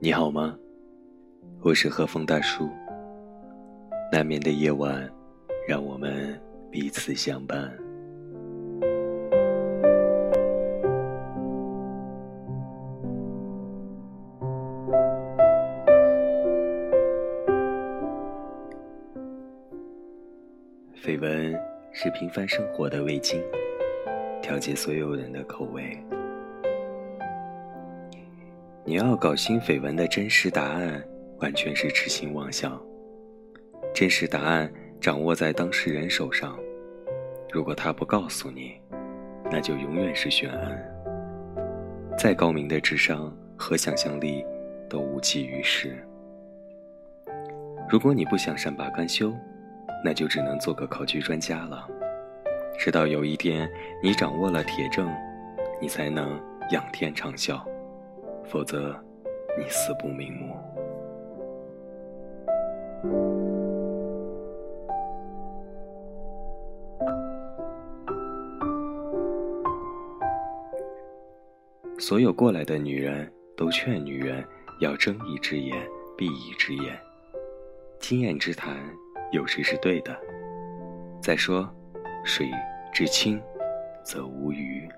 你好吗？我是和风大叔。难眠的夜晚，让我们彼此相伴。绯闻是平凡生活的味精，调节所有人的口味。你要搞新绯闻的真实答案，完全是痴心妄想。真实答案掌握在当事人手上，如果他不告诉你，那就永远是悬案。再高明的智商和想象力，都无济于事。如果你不想善罢甘休，那就只能做个考据专家了。直到有一天你掌握了铁证，你才能仰天长啸。否则，你死不瞑目。所有过来的女人都劝女人要睁一只眼闭一只眼，经验之谈有时是对的。再说，水至清则无鱼。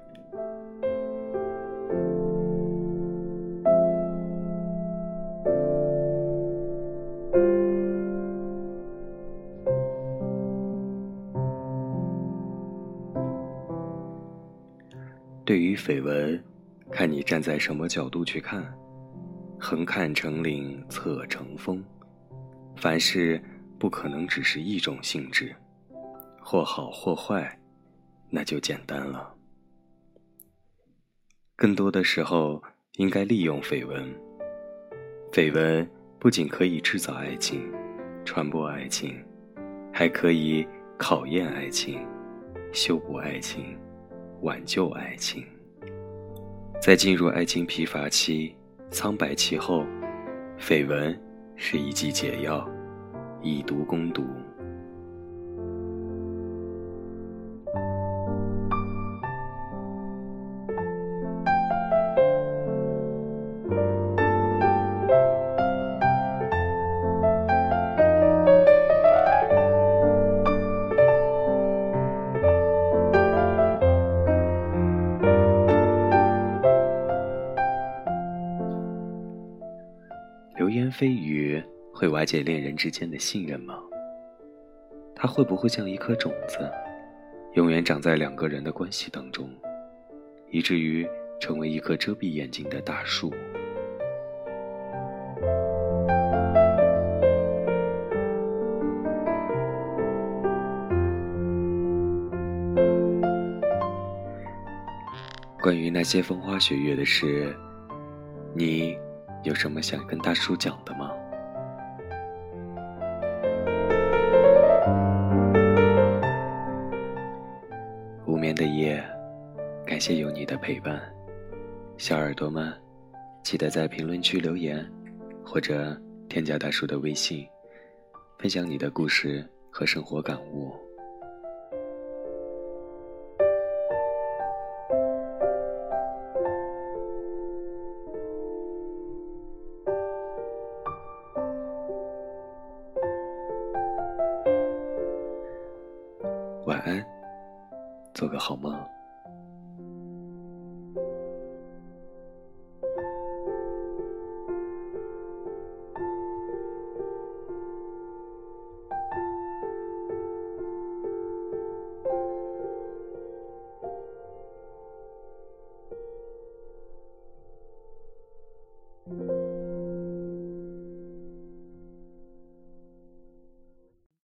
对于绯闻，看你站在什么角度去看。横看成岭侧成峰，凡事不可能只是一种性质，或好或坏，那就简单了。更多的时候，应该利用绯闻。绯闻不仅可以制造爱情、传播爱情，还可以考验爱情、修补爱情。挽救爱情，在进入爱情疲乏期、苍白期后，绯闻是一剂解药，以毒攻毒。流言蜚语会瓦解恋人之间的信任吗？它会不会像一颗种子，永远长在两个人的关系当中，以至于成为一棵遮蔽眼睛的大树？关于那些风花雪月的事，你？有什么想跟大叔讲的吗？无眠的夜，感谢有你的陪伴，小耳朵们，记得在评论区留言，或者添加大叔的微信，分享你的故事和生活感悟。晚安，做个好梦。